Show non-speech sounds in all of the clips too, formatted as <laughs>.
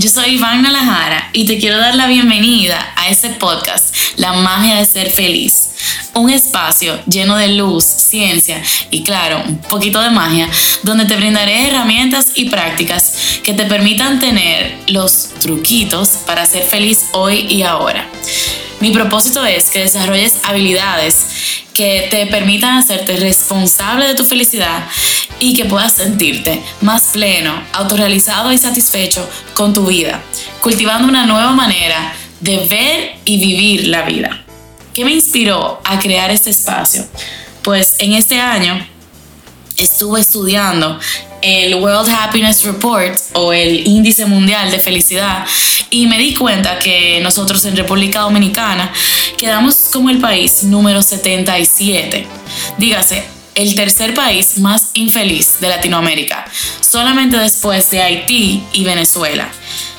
Yo soy Iván Nalajara y te quiero dar la bienvenida a este podcast, La magia de ser feliz. Un espacio lleno de luz, ciencia y claro, un poquito de magia, donde te brindaré herramientas y prácticas que te permitan tener los truquitos para ser feliz hoy y ahora. Mi propósito es que desarrolles habilidades que te permitan hacerte responsable de tu felicidad y que puedas sentirte más pleno, autorrealizado y satisfecho con tu vida, cultivando una nueva manera de ver y vivir la vida. ¿Qué me inspiró a crear este espacio? Pues en este año estuve estudiando el World Happiness Report o el Índice Mundial de Felicidad y me di cuenta que nosotros en República Dominicana quedamos como el país número 77. Dígase, el tercer país más infeliz de Latinoamérica, solamente después de Haití y Venezuela.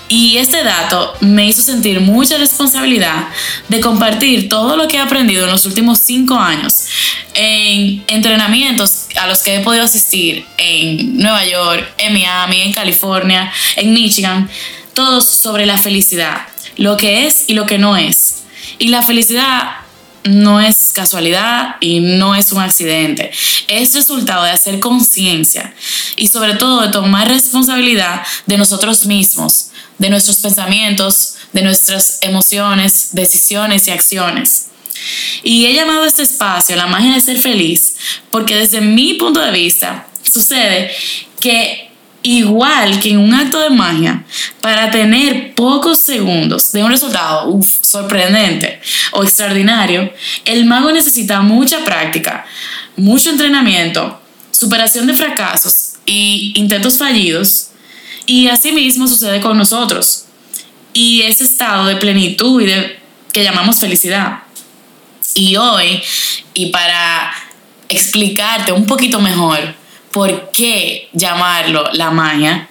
Y este dato me hizo sentir mucha responsabilidad de compartir todo lo que he aprendido en los últimos cinco años en entrenamientos a los que he podido asistir en Nueva York, en Miami, en California, en Michigan, todos sobre la felicidad, lo que es y lo que no es. Y la felicidad no es casualidad y no es un accidente. Es resultado de hacer conciencia y sobre todo de tomar responsabilidad de nosotros mismos de nuestros pensamientos, de nuestras emociones, decisiones y acciones. Y he llamado a este espacio la magia de ser feliz porque desde mi punto de vista sucede que igual que en un acto de magia, para tener pocos segundos de un resultado sorprendente o extraordinario, el mago necesita mucha práctica, mucho entrenamiento, superación de fracasos y intentos fallidos y así mismo sucede con nosotros. Y ese estado de plenitud y de que llamamos felicidad. Y hoy, y para explicarte un poquito mejor por qué llamarlo la magia,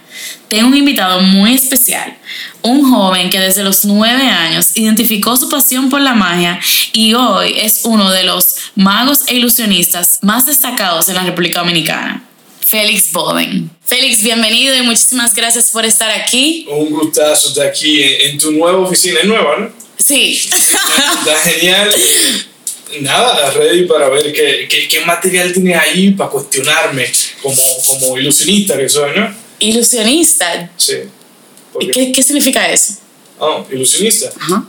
tengo un invitado muy especial, un joven que desde los nueve años identificó su pasión por la magia y hoy es uno de los magos e ilusionistas más destacados en la República Dominicana. Félix Boden. Félix, bienvenido y muchísimas gracias por estar aquí. Un gustazo estar aquí en, tu nueva oficina. Es nueva, ¿no? Sí. Está genial. Nada, ready para ver qué, qué, qué, material tienes ahí para cuestionarme como, como ilusionista que soy, ¿no? ¿Ilusionista? Sí. ¿Y qué, qué significa eso? Oh, ilusionista. Ajá.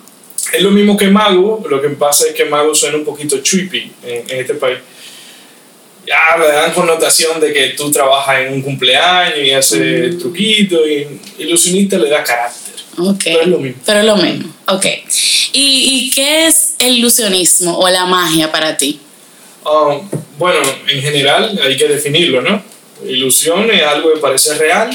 Es lo mismo que mago, lo que pasa es que mago suena un poquito trippy en, en este país ya le dan connotación de que tú trabajas en un cumpleaños y haces mm. truquitos y ilusionista le da carácter. Okay. Pero es lo mismo. Pero es lo mismo, ok. ¿Y, ¿Y, qué es el ilusionismo o la magia para ti? Um, bueno, en general hay que definirlo, ¿no? Ilusión es algo que parece real,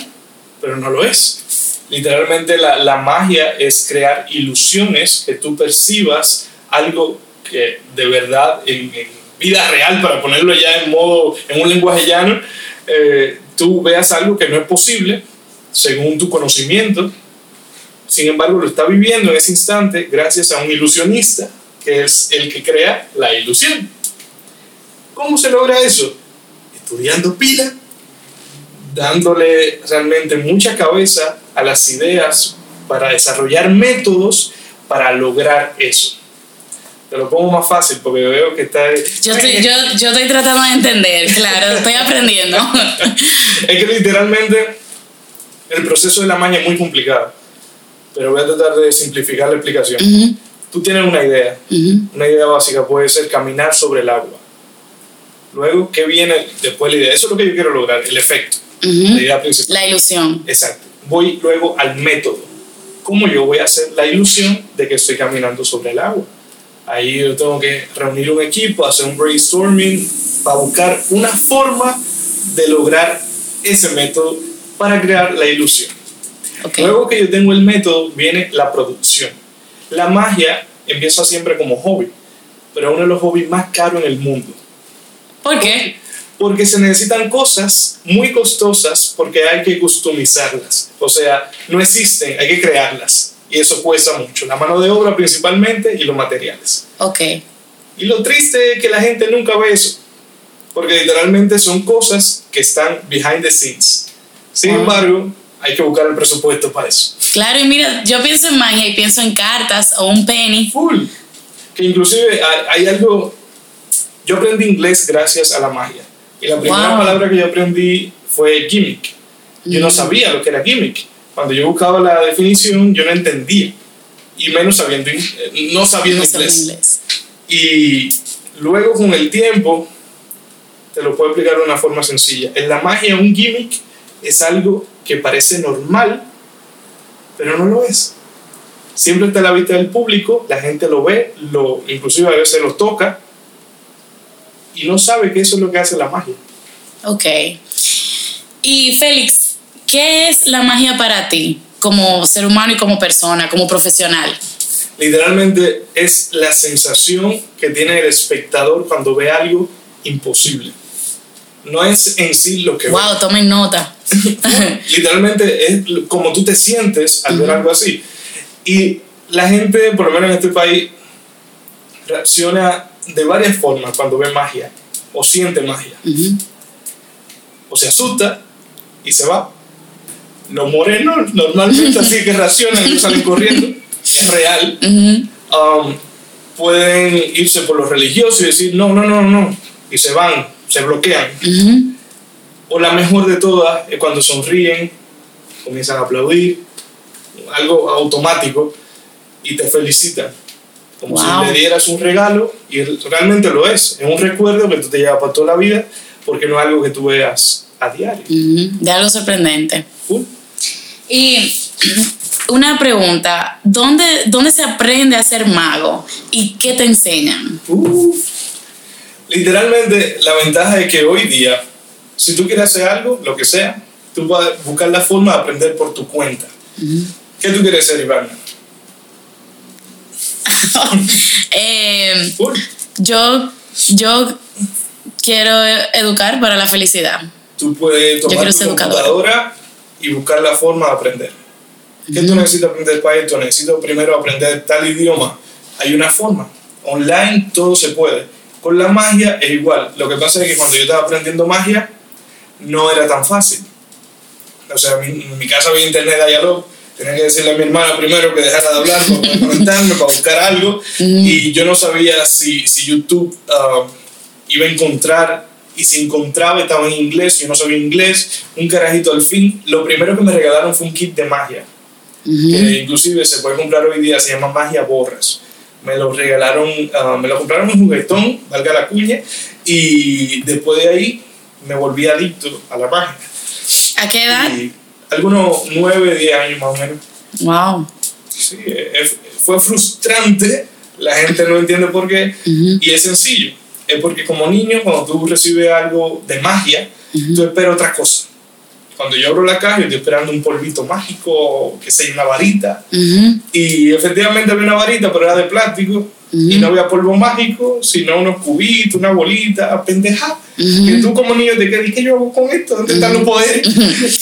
pero no lo es. Literalmente la, la magia es crear ilusiones que tú percibas algo que de verdad en, vida real, para ponerlo ya en modo, en un lenguaje llano, eh, tú veas algo que no es posible según tu conocimiento, sin embargo lo está viviendo en ese instante gracias a un ilusionista, que es el que crea la ilusión. ¿Cómo se logra eso? Estudiando pila, dándole realmente mucha cabeza a las ideas para desarrollar métodos para lograr eso. Te lo pongo más fácil porque veo que está... Yo estoy, yo, yo estoy tratando de entender, claro, estoy aprendiendo. <laughs> es que literalmente el proceso de la maña es muy complicado, pero voy a tratar de simplificar la explicación. Tú tienes una idea, una idea básica puede ser caminar sobre el agua. Luego, ¿qué viene después de la idea? Eso es lo que yo quiero lograr, el efecto, la idea principal. La ilusión. Exacto. Voy luego al método. ¿Cómo yo voy a hacer la ilusión de que estoy caminando sobre el agua? Ahí yo tengo que reunir un equipo, hacer un brainstorming para buscar una forma de lograr ese método para crear la ilusión. Luego que yo tengo el método, viene la producción. La magia empieza siempre como hobby, pero es uno de los hobbies más caros en el mundo. ¿Por qué? Porque se necesitan cosas muy costosas porque hay que customizarlas. O sea, no existen, hay que crearlas y eso cuesta mucho, la mano de obra principalmente y los materiales. Ok. Y lo triste es que la gente nunca ve eso, porque literalmente son cosas que están behind the scenes. Sin embargo, hay que buscar el presupuesto para eso. Claro, y mira, yo pienso en magia y pienso en cartas o un penny. Full. Que inclusive hay, algo... Yo aprendí inglés gracias a la magia. Y la primera palabra que yo aprendí fue gimmick. Yo no mm. sabía lo que era gimmick. Cuando yo buscaba la definición, yo no entendía. Y menos sabiendo, no sabiendo inglés. Y luego con el tiempo, te lo puedo explicar de una forma sencilla. En la magia, un gimmick es algo que parece normal, pero no lo es. Siempre está a la vista del público, la gente lo ve, lo, inclusive a veces lo toca, y no sabe que eso es lo que hace la magia. Ok. Y Félix, ¿qué es la magia para ti como ser humano y como persona, como profesional? Literalmente es la sensación que tiene el espectador cuando ve algo imposible. No es en sí lo que... Wow, tomen nota. <laughs> Literalmente es como tú te sientes al ver algo así. Y la gente, por lo menos en este país, reacciona de varias formas cuando ve magia o siente magia. O se asusta y se va. Los morenos normalmente así que reaccionan y salen corriendo. Es real. Um, pueden irse por lo religioso y decir, no, no, no, no. Y se van, se bloquean. O la mejor de todas es cuando sonríen, comienzan a aplaudir, algo automático, y te felicitan. Como si le dieras un regalo, y realmente lo es. Es un recuerdo que tú te llevas para toda la vida, porque no es algo que tú veas a diario. De algo sorprendente. Y una pregunta, ¿dónde, ¿dónde se aprende a ser mago y qué te enseñan? Literalmente, la ventaja es que hoy día si tú quieres hacer algo, lo que sea, tú vas a buscar la forma de aprender por tu cuenta. ¿Qué tú quieres ser, Iván? <laughs> eh, yo, yo quiero educar para la felicidad. Tú puedes tomar tu computadora y buscar la forma de aprender. ¿Qué tú necesitas aprender para esto? Necesito primero aprender tal idioma. Hay una forma. Online todo se puede. Con la magia es igual. Lo que pasa es que cuando yo estaba aprendiendo magia, no era tan fácil. O sea, en mi casa había internet tenía que decirle a mi hermana primero que dejara de hablar para conectarme, para buscar algo, y yo no sabía si, si YouTube uh, iba a encontrar, y si encontraba estaba en inglés, yo no sabía inglés, un carajito al fin. Lo primero que me regalaron fue un kit de magia, que inclusive se puede comprar hoy día, se llama Magia Borras. Me lo regalaron, uh, me lo compraron un juguetón, valga la cuña, y después de ahí me volví adicto a la página. ¿A qué edad? Algunos 9, 10 años más o menos. Wow. Sí, fue frustrante, la gente no entiende por qué, y es sencillo. Es porque como niño, cuando tú recibes algo de magia, tú esperas otra cosa. Cuando yo abro la caja, yo estoy esperando un polvito mágico, que sea una varita. Y efectivamente había una varita, pero era de plástico. Y no había polvo mágico, sino unos cubitos, una bolita, pendeja. Y tú como niño te quedas, ¿qué yo hago con esto? ¿Dónde están los poderes?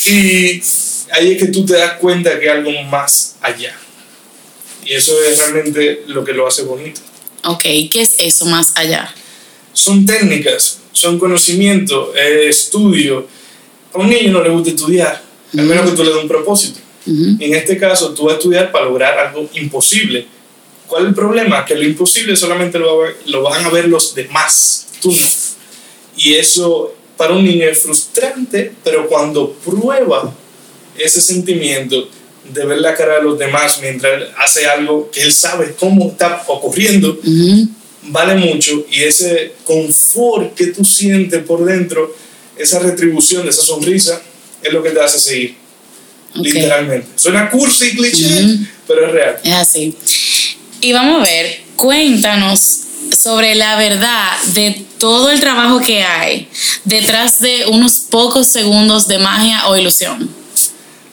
Y ahí es que tú te das cuenta que hay algo más allá. Y eso es realmente lo que lo hace bonito. Ok, ¿qué es eso más allá? Son técnicas, son conocimiento, estudio. A un niño no le gusta estudiar, al menos que tú le des un propósito. En este caso, tú vas a estudiar para lograr algo imposible ¿Cuál es el problema? Que lo imposible solamente lo, lo van a ver los demás, tú no. Y eso para un niño es frustrante, pero cuando prueba ese sentimiento de ver la cara de los demás mientras hace algo que él sabe cómo está ocurriendo, vale mucho y ese confort que tú sientes por dentro, esa retribución de esa sonrisa, es lo que te hace seguir. Literalmente. Suena cursi y cliché, pero es real. Es así. Y vamos a ver, cuéntanos sobre la verdad de todo el trabajo que hay detrás de unos pocos segundos de magia o ilusión.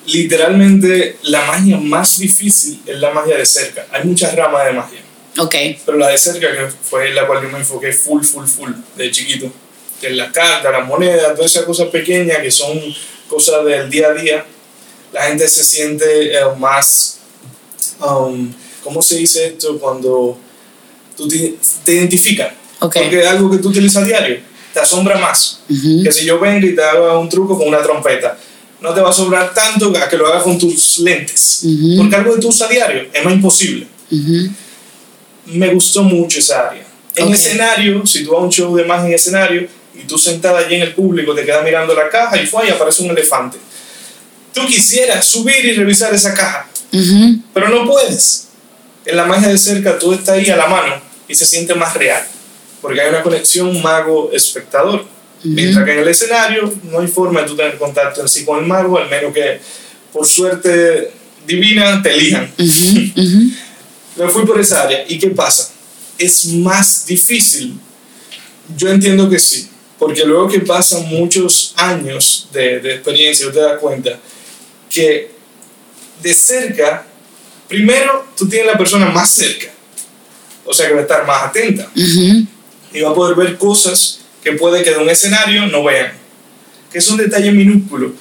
Literalmente la magia más difícil es la magia de cerca. Hay muchas ramas de magia. Ok. Pero la de cerca, que fue la cual yo me enfoqué full, full, full, de chiquito. Que es la carta, la moneda, todas esas cosas pequeñas que son cosas del día a día. La gente se siente eh, más... Um, ¿cómo se dice esto? Cuando tú te, te identificas. Porque es algo que tú utilizas a diario. Te asombra más. Que si yo vengo y te hago un truco con una trompeta. no te va a sobrar tanto a que lo hagas con tus lentes. Ujú. Porque algo que tú usas a diario es más imposible. Ujú. Me gustó mucho esa área. En Ok. escenario, si tú vas a un show de magia en escenario y tú sentada allí en el público te quedas mirando la caja y fue y aparece un elefante. Tú quisieras subir y revisar esa caja, pero no puedes. En la magia de cerca tú estás ahí a la mano y se siente más real, porque hay una conexión mago-espectador. Mientras que en el escenario no hay forma de tú tener contacto en sí con el mago, al menos que por suerte divina te elijan. Ujú. <laughs> Me fui por esa área. ¿Y qué pasa? Es más difícil. Yo entiendo que sí, porque luego que pasan muchos años de, de experiencia, te das cuenta que de cerca, primero tú tienes la persona más cerca, o sea que va a estar más atenta y va a poder ver cosas que puede que de un escenario no vean, que son detalles minúsculos.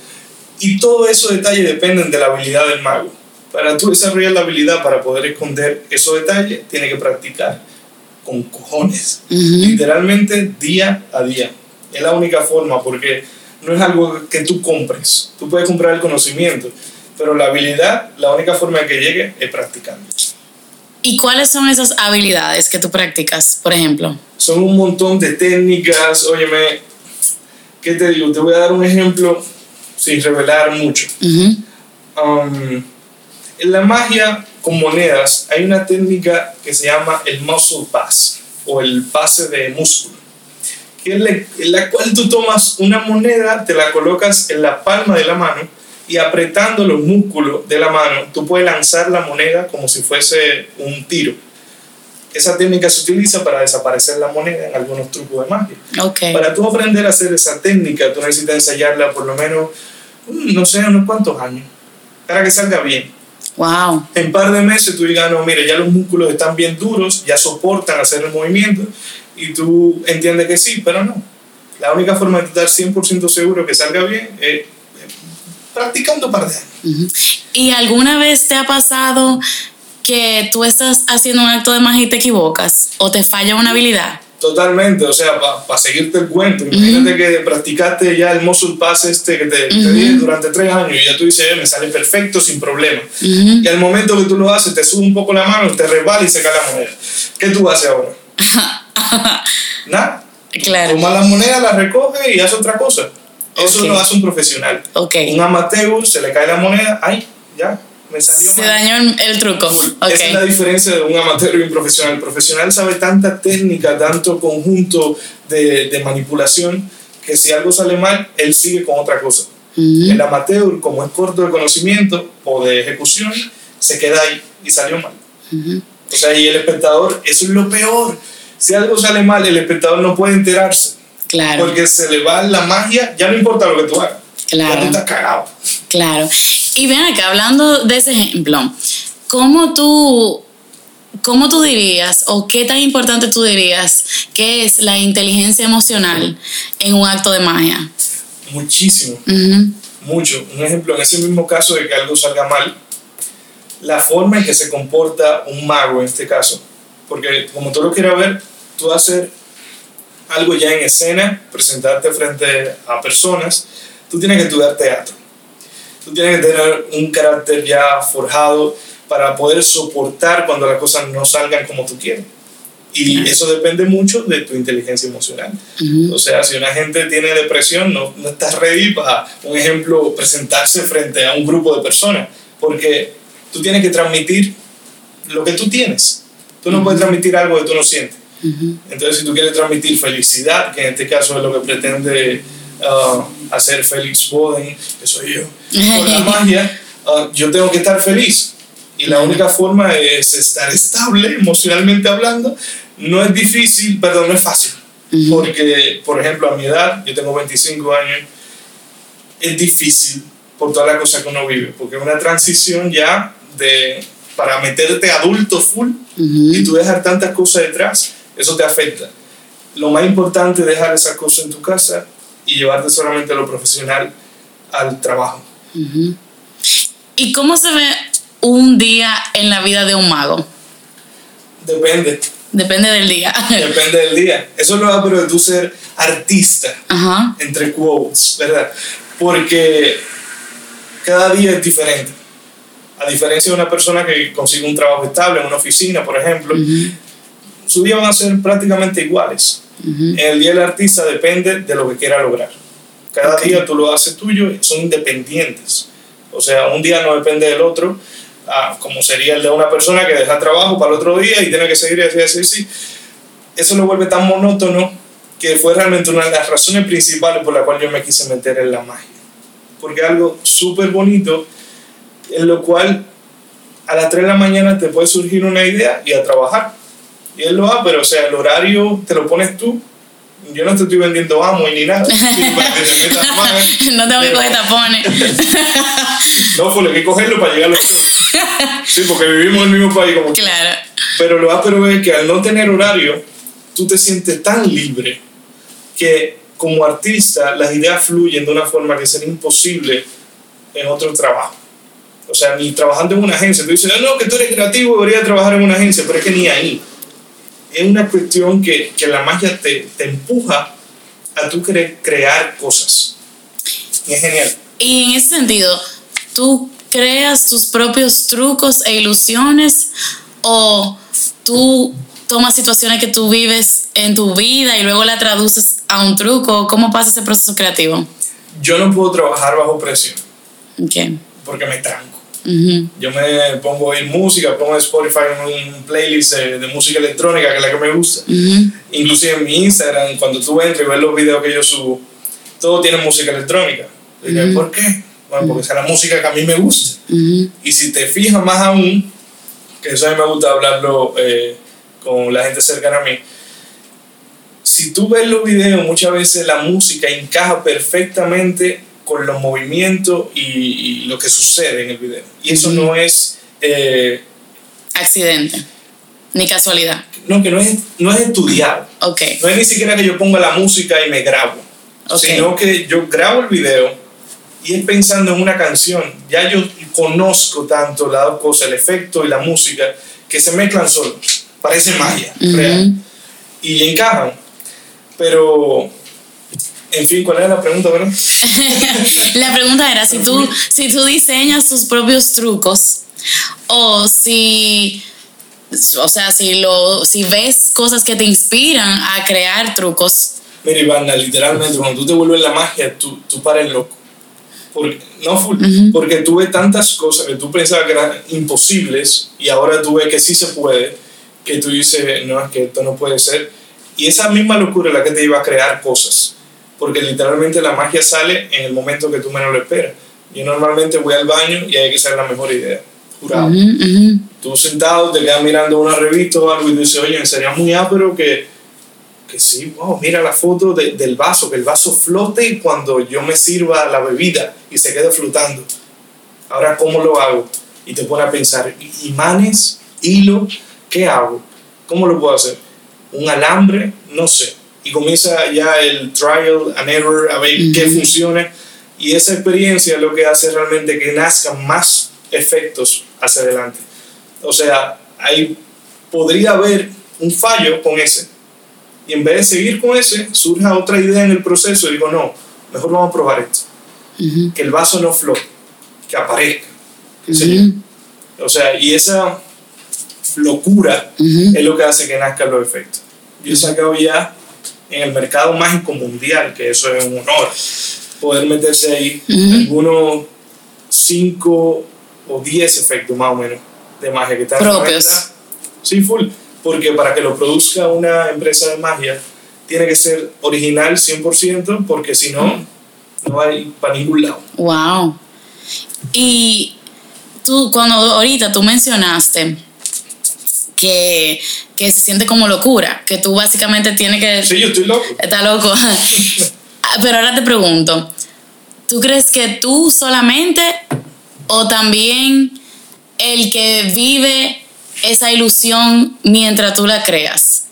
Y todos esos detalles dependen de la habilidad del mago. Para tú desarrollar la habilidad para poder esconder esos detalles, tienes que practicar con cojones, literalmente día a día. Es la única forma porque no es algo que tú compres. Tú puedes comprar el conocimiento, pero la habilidad, la única forma de que llegue es practicando. ¿Y cuáles son esas habilidades que tú practicas, por ejemplo? son un montón de técnicas. Óyeme, ¿qué te digo? Te voy a dar un ejemplo sin revelar mucho. Um, en la magia con monedas hay una técnica que se llama el muscle pass o el pase de músculo, que es la, en la cual tú tomas una moneda, te la colocas en la palma de la mano y apretando los músculos de la mano, tú puedes lanzar la moneda como si fuese un tiro. Esa técnica se utiliza para desaparecer la moneda en algunos trucos de magia. Para tú aprender a hacer esa técnica, tú necesitas ensayarla por lo menos, mm, no sé, unos cuantos años, para que salga bien. Wow. En un par de meses tú digas, no, mire, ya los músculos están bien duros, ya soportan hacer el movimiento, y tú entiendes que sí, pero no. La única forma de estar 100% seguro que salga bien es practicando un par de años. ¿Y alguna vez te ha pasado que tú estás haciendo un acto de magia y te equivocas o te falla una habilidad? Totalmente, o sea, para seguirte el cuento, imagínate que practicaste ya el muscle pass este que te, te Ujú. di durante tres años y ya tú dices, eh, me sale perfecto, sin problema. Ujú. Y al momento que tú lo haces, te sube un poco la mano, te resbala y se cae la moneda. ¿Qué tú haces ahora? <laughs> Nada. Claro. Toma la moneda, la recoge y hace otra cosa. Eso Ok. lo hace un profesional. Ok. Un amateur se le cae la moneda, ay, ya, me salió Se mal. dañó el, truco. Esa es la diferencia de un amateur y un profesional. El profesional sabe tanta técnica, tanto conjunto de, de manipulación, que si algo sale mal, él sigue con otra cosa. Ujú. El amateur, como es corto de conocimiento o de ejecución, se queda ahí y salió mal. O sea, y el espectador, eso es lo peor. Si algo sale mal, el espectador no puede enterarse. Claro. Porque se le va la magia, ya no importa lo que tú hagas. Ya Claro. tú estás cagado. Claro. Y ven acá, hablando de ese ejemplo, ¿cómo tú, cómo tú dirías o qué tan importante tú dirías que es la inteligencia emocional en un acto de magia? Muchísimo. Ujú. mucho. Un ejemplo, en ese mismo caso de que algo salga mal, la forma en que se comporta un mago en este caso. Porque como tú lo quieras ver, tú hacer algo ya en escena, presentarte frente a personas, tú tienes que estudiar teatro. Tú tienes que tener un carácter ya forjado para poder soportar cuando las cosas no salgan como tú quieres. Y Claro. eso depende mucho de tu inteligencia emocional. Ujú. O sea, si una gente tiene depresión, no, no estás ready para, un ejemplo, presentarse frente a un grupo de personas, porque tú tienes que transmitir lo que tú tienes. Tú no puedes transmitir algo que tú no sientes. Ujú. Entonces, si tú quieres transmitir felicidad, que en este caso es lo que pretende ah, hacer Félix Boden, que soy yo, con la <laughs> magia, ah, yo tengo que estar feliz. Y la única forma es estar estable emocionalmente hablando. No es difícil, perdón, no es fácil. Porque, por ejemplo, a mi edad, yo tengo 25 años, es difícil por todas las cosas que uno vive. Porque es una transición ya de, para meterte adulto full Ujú. y tú dejar tantas cosas detrás, eso te afecta. Lo más importante es dejar esas cosas en tu casa y llevarte solamente lo profesional al trabajo. ¿Y cómo se ve un día en la vida de un mago? Depende, Depende del día. depende del día. Eso es lo va pero de tú ser artista, Ajá. entre quotes, ¿verdad? Porque cada día es diferente. A diferencia de una persona que consigue un trabajo estable en una oficina, por ejemplo, su día van a ser prácticamente iguales. El día del artista depende de lo que quiera lograr. Cada día tú lo haces tuyo, son independientes. O sea, un día no depende del otro, ah, como sería el de una persona que deja trabajo para el otro día y tiene que seguir así, así, así. Eso lo vuelve tan monótono que fue realmente una de las razones principales por la cual yo me quise meter en la magia. Porque algo súper bonito, en lo cual a las 3 de la mañana te puede surgir una idea y a trabajar. Y él lo va, pero o sea, el horario te lo pones tú. Yo no te estoy vendiendo amo y ni nada. <laughs> no tengo que coger tapones. <laughs> no, pues hay que cogerlo para llegar a los Sí, porque vivimos en el mismo país como Claro. Pero lo pero es que al no tener horario, tú te sientes tan libre que como artista las ideas fluyen de una forma que sería imposible en otro trabajo. O sea, ni trabajando en una agencia. Tú dices, ah, no, que tú eres creativo, deberías trabajar en una agencia, pero es que ni ahí. Es una cuestión que, que la magia te, te empuja a tú querer crear cosas. Y es genial. Y en ese sentido, ¿tú creas tus propios trucos e ilusiones o tú tomas situaciones que tú vives en tu vida y luego la traduces a un truco? ¿Cómo pasa ese proceso creativo? Yo no puedo trabajar bajo presión. Okay. Porque me tranco. Yo me pongo a oír música, pongo Spotify en un playlist de, música electrónica, que es la que me gusta. Inclusive en mi Instagram, cuando tú entras y ves los videos que yo subo, todo tiene música electrónica. ¿Por qué? Bueno, porque es la música que a mí me gusta. Y si te fijas más aún, que eso a mí me gusta hablarlo eh, con la gente cercana a mí, si tú ves los videos, muchas veces la música encaja perfectamente con los movimientos y, lo que sucede en el video. Y eso no es... Eh, Accidente, ni casualidad. No, que no es, no es estudiado. Okay. No es ni siquiera que yo ponga la música y me grabo, sino que yo grabo el video y es pensando en una canción. Ya yo conozco tanto la dos cosas, el efecto y la música, que se mezclan solos. Parece magia, real. Y encajan. Pero en fin, ¿cuál era la pregunta, verdad? <laughs> la pregunta era si tú, si tú diseñas tus propios trucos o si, o sea, si, lo, si ves cosas que te inspiran a crear trucos. Mira, Ivana, literalmente, cuando tú te vuelves la magia, tú, tú pares loco. Porque, no porque tú ves tantas cosas que tú pensabas que eran imposibles y ahora tú ves que sí se puede, que tú dices, no, es que esto no puede ser. Y esa misma locura es la que te iba a crear cosas porque literalmente la magia sale en el momento que tú menos lo esperas. Yo normalmente voy al baño y hay que ser la mejor idea, jurado. Tú sentado, te quedas mirando una revista o algo y dices, oye, sería muy ápero que, que sí, wow, mira la foto del vaso, que el vaso flote cuando yo me sirva la bebida y se quede flotando. Ahora, ¿cómo lo hago? Y te pone a pensar, imanes, hilo, ¿qué hago? ¿Cómo lo puedo hacer? ¿Un alambre? No sé y comienza ya el trial and error a ver qué funciona y esa experiencia es lo que hace realmente que nazcan más efectos hacia adelante. O sea, ahí podría haber un fallo con ese y en vez de seguir con ese, surja otra idea en el proceso y digo, no, mejor vamos a probar esto. Que el vaso no flote, que aparezca. O sea, y esa locura es lo que hace que nazcan los efectos. Yo he sacado ya en el mercado mágico mundial, que eso es un honor, poder meterse ahí algunos 5 o 10 efectos más o menos de magia que están propios. Sí, full, porque para que lo produzca una empresa de magia tiene que ser original 100%, porque si no, no hay para ningún lado. Wow. Y tú, cuando ahorita tú mencionaste que, que se siente como locura, que tú básicamente tienes que... Sí, yo estoy loco. Está loco. <laughs> Pero ahora te pregunto, ¿tú crees que tú solamente o también el que vive esa ilusión mientras tú la creas?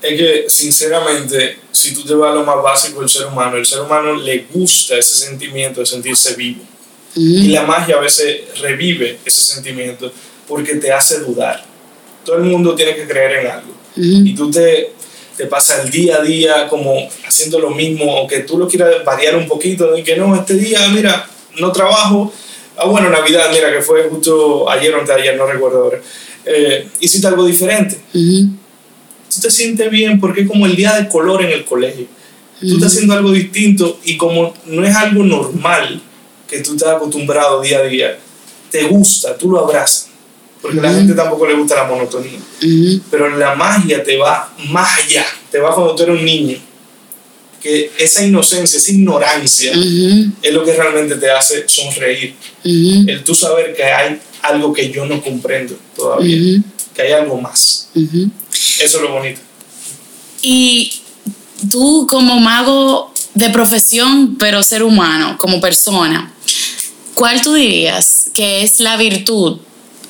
Es que, sinceramente, si tú te vas a lo más básico del ser humano, el ser humano le gusta ese sentimiento de sentirse vivo. Y la magia a veces revive ese sentimiento porque te hace dudar todo el mundo tiene que creer en algo. Y tú te, te pasas el día a día como haciendo lo mismo, aunque tú lo quieras variar un poquito, y que no, este día, mira, no trabajo, Ah, bueno, Navidad, mira, que fue justo ayer o ayer, no recuerdo ahora. Eh, hiciste algo diferente. Tú te sientes bien porque es como el día de color en el colegio. Tú estás haciendo algo distinto y como no es algo normal que tú estás acostumbrado día a día, te gusta, tú lo abrazas. Porque a la gente tampoco le gusta la monotonía. Pero la magia te va más allá, te va cuando tú eres un niño. Que esa inocencia, esa ignorancia es lo que realmente te hace sonreír. El tú saber que hay algo que yo no comprendo todavía, que hay algo más. Eso es lo bonito. Y tú como mago de profesión, pero ser humano, como persona, ¿cuál tú dirías que es la virtud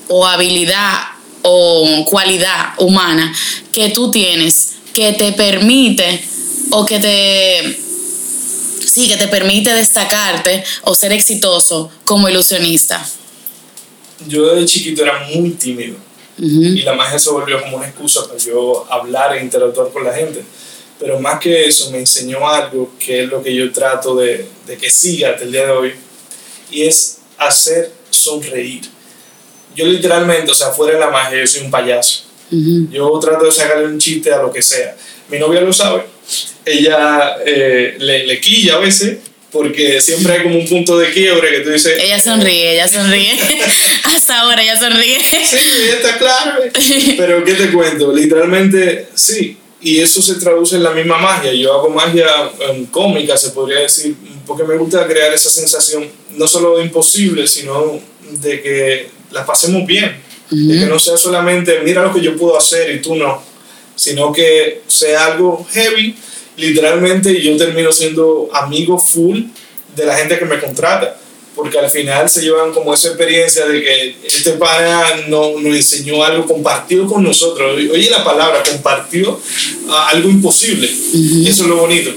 o habilidad o cualidad humana que tú tienes que te permite o que te sí, que te permite destacarte o ser exitoso como ilusionista? Yo de chiquito era muy tímido y la magia se volvió como una excusa para yo hablar e interactuar con la gente. Pero más que eso, me enseñó algo que es lo que yo trato de, de que siga hasta el día de hoy y es hacer sonreír. Yo literalmente, o sea, fuera de la magia, yo soy un payaso. Yo trato de sacarle un chiste a lo que sea. Mi novia lo sabe ella eh, le, le, quilla a veces porque siempre hay como un punto de quiebre que tú dices... Ella sonríe, ella sonríe. <laughs> <laughs> Hasta ahora ella sonríe. Sí, está claro. <laughs> Pero ¿qué te cuento? Literalmente, sí. Y eso se traduce en la misma magia. Yo hago magia en cómica, se podría decir, porque me gusta crear esa sensación, no solo de imposible, sino de que la pasemos bien. De que no sea solamente, mira lo que yo puedo hacer y tú no, sino que sea algo heavy literalmente yo termino siendo amigo full de la gente que me contrata, porque al final se llevan como esa experiencia de que este pana no, nos enseñó algo, compartió con nosotros, oye la palabra, compartió ah, algo imposible, eso es lo bonito.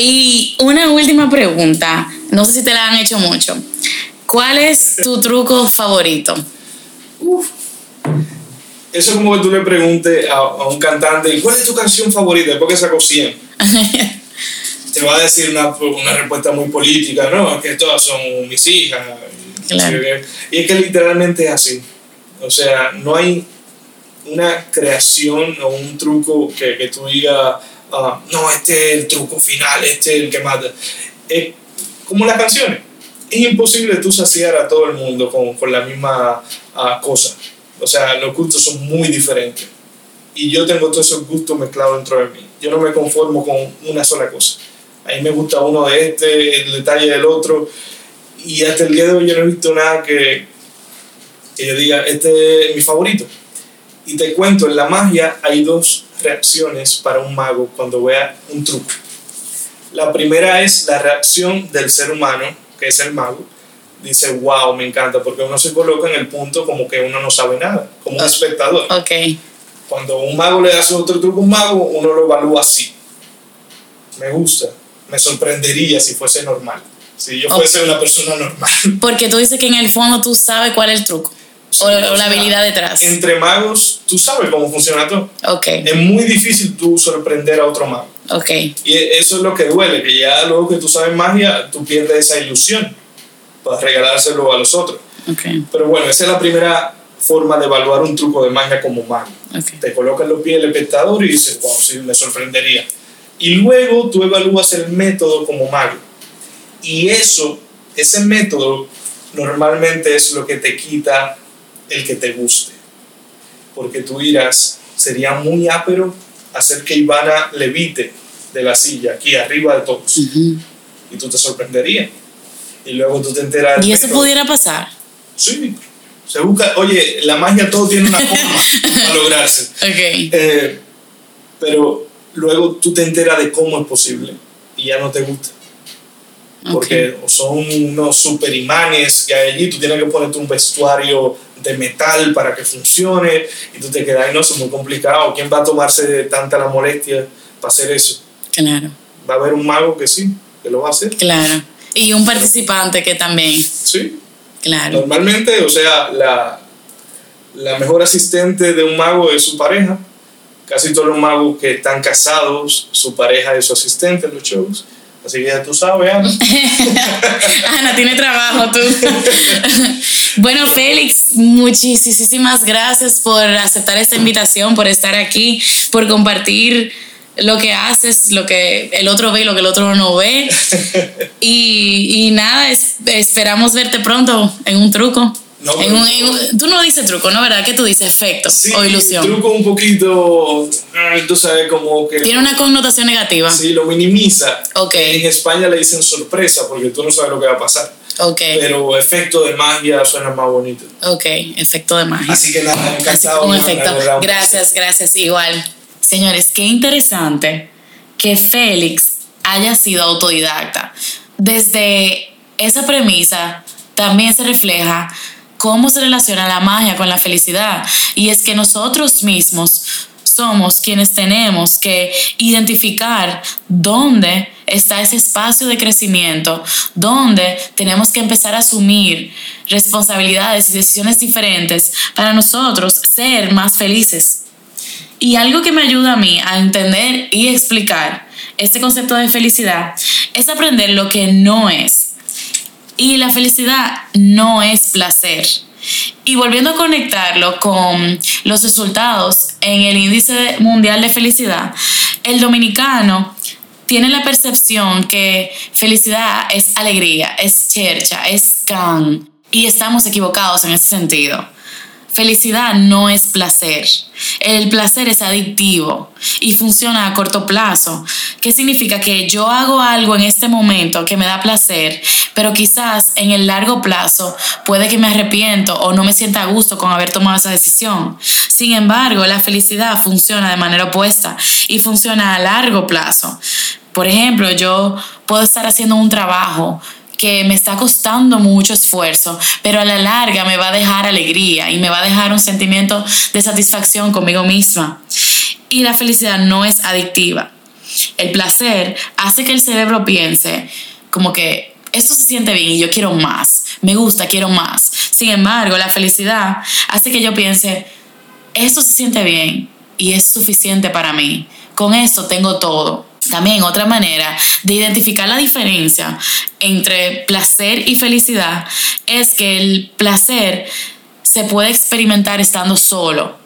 Y una última pregunta, no sé si te la han hecho mucho, ¿cuál es tu truco favorito? Uf eso es como que tú le preguntes a, un cantante, ¿cuál es tu canción favorita? Después que sacó 100. <laughs> Te va a decir una, una, respuesta muy política, ¿no? Es que todas son mis hijas. Y es que literalmente es así. O sea, no hay una creación o un truco que, que tú digas, ah, no, este es el truco final, este es el que mata. Es como las canciones. Es imposible tú saciar a todo el mundo con, con la misma uh, cosa. O sea, los gustos son muy diferentes. Y yo tengo todos esos gustos mezclados dentro de mí. Yo no me conformo con una sola cosa. A mí me gusta uno de este, el detalle del otro. Y hasta el día de hoy yo no he visto nada que, que yo diga, este es mi favorito. Y te cuento, en la magia hay dos reacciones para un mago cuando vea un truco. La primera es la reacción del ser humano, que es el mago, dice, wow, me encanta, porque uno se coloca en el punto como que uno no sabe nada, como un espectador. Okay. Cuando un mago le hace otro truco a un mago, uno lo evalúa así. Me gusta, me sorprendería si fuese normal, si yo fuese una persona normal. Porque tú dices que en el fondo tú sabes cuál es el truco. O, la habilidad detrás. Entre magos, tú sabes cómo funciona todo. Okay. Es muy difícil tú sorprender a otro mago. Okay. Y eso es lo que duele, que ya luego que tú sabes magia, tú pierdes esa ilusión para regalárselo a los otros. Pero bueno, esa es la primera forma de evaluar un truco de magia como mago. Te colocas los pies del espectador y dices, wow, sí, me sorprendería. Y luego tú evalúas el método como mago. Y eso, ese método, normalmente es lo que te quita el que te guste. Porque tú dirás, sería muy ápero hacer que Ivana levite de la silla, aquí arriba de todos. Y tú te sorprenderías y luego tú te enteras. ¿Y eso pudiera pasar? Sí. Se busca, oye, la magia todo tiene una forma <laughs> para lograrse. Okay. Eh, pero luego tú te enteras de cómo es posible y ya no te gusta. Porque son unos super imanes que hay allí, tú tienes que ponerte un vestuario de metal para que funcione y tú te quedas, no, eso es muy complicado. ¿Quién va a tomarse tanta la molestia para hacer eso? Claro. Va a haber un mago que sí, que lo va a hacer. Claro. Y un participante que también. Sí. Claro. Normalmente, o sea, la, la mejor asistente de un mago es su pareja. Casi todos los magos que están casados, su pareja es su asistente en los shows. Ya tú sabes, Ana. <laughs> Ana, tiene trabajo tú. <laughs> bueno, Félix, muchísimas gracias por aceptar esta invitación, por estar aquí, por compartir lo que haces, lo que el otro ve y lo que el otro no ve. <laughs> y, nada, esperamos verte pronto en un truco. No, tú no dices truco, ¿no? ¿Verdad? ¿Qué tú dices? Efecto o ilusión. Truco un poquito, ah, tú sabes, como que... Tiene una connotación negativa. Sí, lo minimiza. Ok. En España le dicen sorpresa porque tú no sabes lo que va a pasar. Ok. Pero efecto de magia suena más bonito. Ok, efecto de magia. Así que nada, encantado. un efecto. Gracias, gracias. Igual. Señores, qué interesante que Félix haya sido autodidacta. Desde esa premisa también se refleja cómo se relaciona la magia con la felicidad. Y es que nosotros mismos somos quienes tenemos que identificar dónde está ese espacio de crecimiento, dónde tenemos que empezar a asumir responsabilidades y decisiones diferentes para nosotros ser más felices. Y algo que me ayuda a mí a entender y explicar este concepto de felicidad es aprender lo que no es. Y la felicidad no es placer. Y volviendo a conectarlo con los resultados en el índice mundial de felicidad, el dominicano tiene la percepción que felicidad es alegría, es chercha, es can. Y estamos equivocados en ese sentido. Felicidad no es placer. El placer es adictivo y funciona a corto plazo. ¿Qué significa? Que yo hago algo en este momento que me da placer, pero quizás en el largo plazo puede que me arrepiento o no me sienta a gusto con haber tomado esa decisión. Sin embargo, la felicidad funciona de manera opuesta y funciona a largo plazo. Por ejemplo, yo puedo estar haciendo un trabajo que me está costando mucho esfuerzo, pero a la larga me va a dejar alegría y me va a dejar un sentimiento de satisfacción conmigo misma. Y la felicidad no es adictiva. El placer hace que el cerebro piense como que esto se siente bien y yo quiero más, me gusta, quiero más. Sin embargo, la felicidad hace que yo piense, esto se siente bien y es suficiente para mí. Con eso tengo todo. También otra manera de identificar la diferencia entre placer y felicidad es que el placer se puede experimentar estando solo,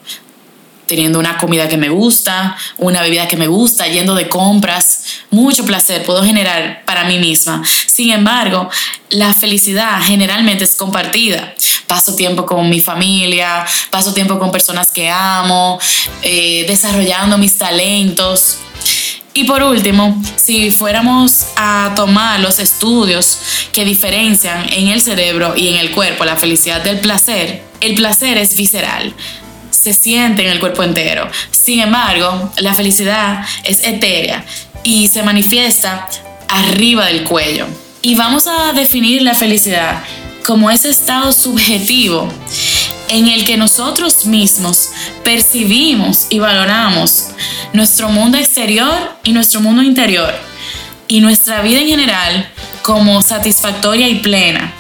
teniendo una comida que me gusta, una bebida que me gusta, yendo de compras, mucho placer puedo generar para mí misma. Sin embargo, la felicidad generalmente es compartida. Paso tiempo con mi familia, paso tiempo con personas que amo, eh, desarrollando mis talentos. Y por último, si fuéramos a tomar los estudios que diferencian en el cerebro y en el cuerpo la felicidad del placer, el placer es visceral, se siente en el cuerpo entero. Sin embargo, la felicidad es etérea y se manifiesta arriba del cuello. Y vamos a definir la felicidad como ese estado subjetivo en el que nosotros mismos percibimos y valoramos nuestro mundo exterior y nuestro mundo interior y nuestra vida en general como satisfactoria y plena.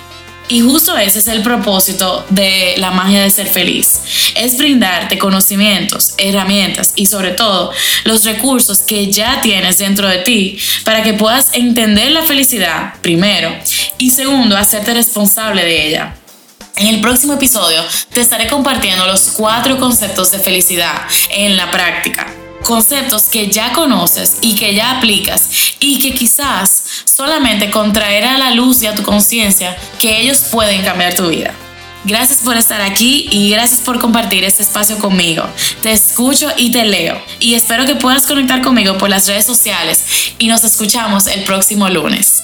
Y justo ese es el propósito de la magia de ser feliz. Es brindarte conocimientos, herramientas y sobre todo los recursos que ya tienes dentro de ti para que puedas entender la felicidad primero y segundo hacerte responsable de ella. En el próximo episodio te estaré compartiendo los cuatro conceptos de felicidad en la práctica. Conceptos que ya conoces y que ya aplicas y que quizás solamente contraerá a la luz y a tu conciencia que ellos pueden cambiar tu vida. Gracias por estar aquí y gracias por compartir este espacio conmigo. Te escucho y te leo y espero que puedas conectar conmigo por las redes sociales y nos escuchamos el próximo lunes.